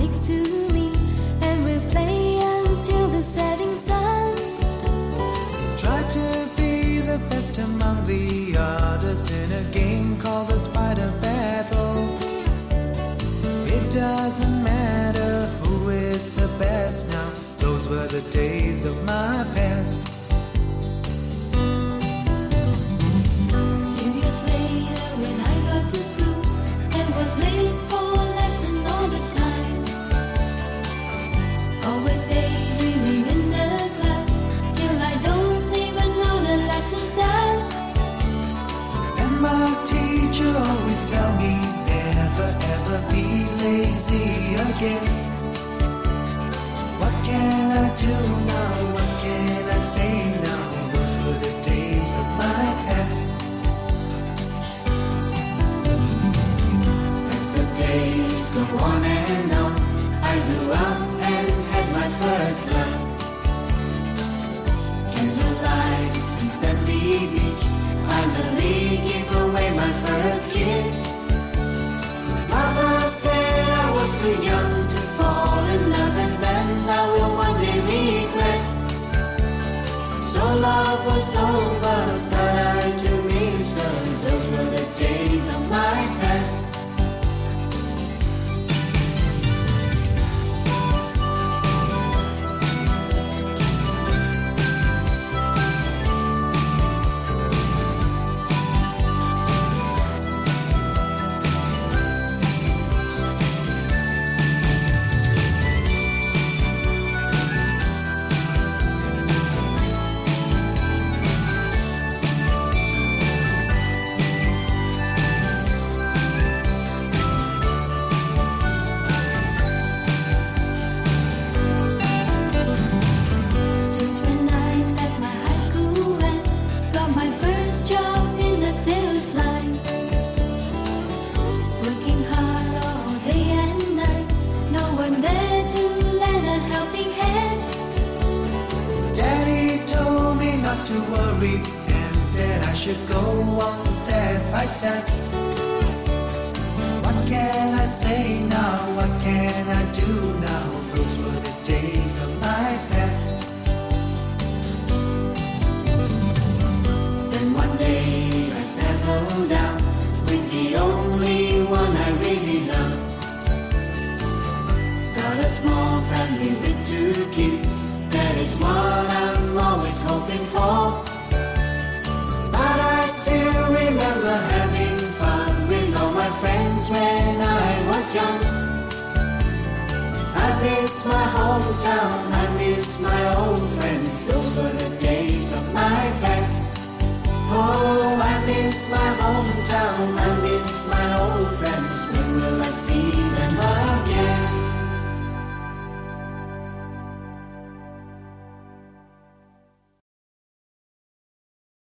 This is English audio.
next to me, and we'll play until the setting sun. Try to be the best among the others in a game called the Spider Battle. It doesn't matter who is the best now. Those were the days of my past. My teacher always tell me never ever be lazy again. What can I do now? What can I say now? Those were the days of my past. As the days go on and on, I grew up and had my first love. Candlelight and sandy beach, finally gave away love was over, not to worry and said I should go on step by step. What can I say now? What can I do now? Those were the days of my past. Then one day I settled down with the only one I really love. Got a small family with two kids, that is what I'm always hoping for. But I still remember having fun with all my friends when I was young. I miss my hometown, I miss my old friends. Those were the days of my past. Oh, I miss my hometown, I miss my old friends. When will I see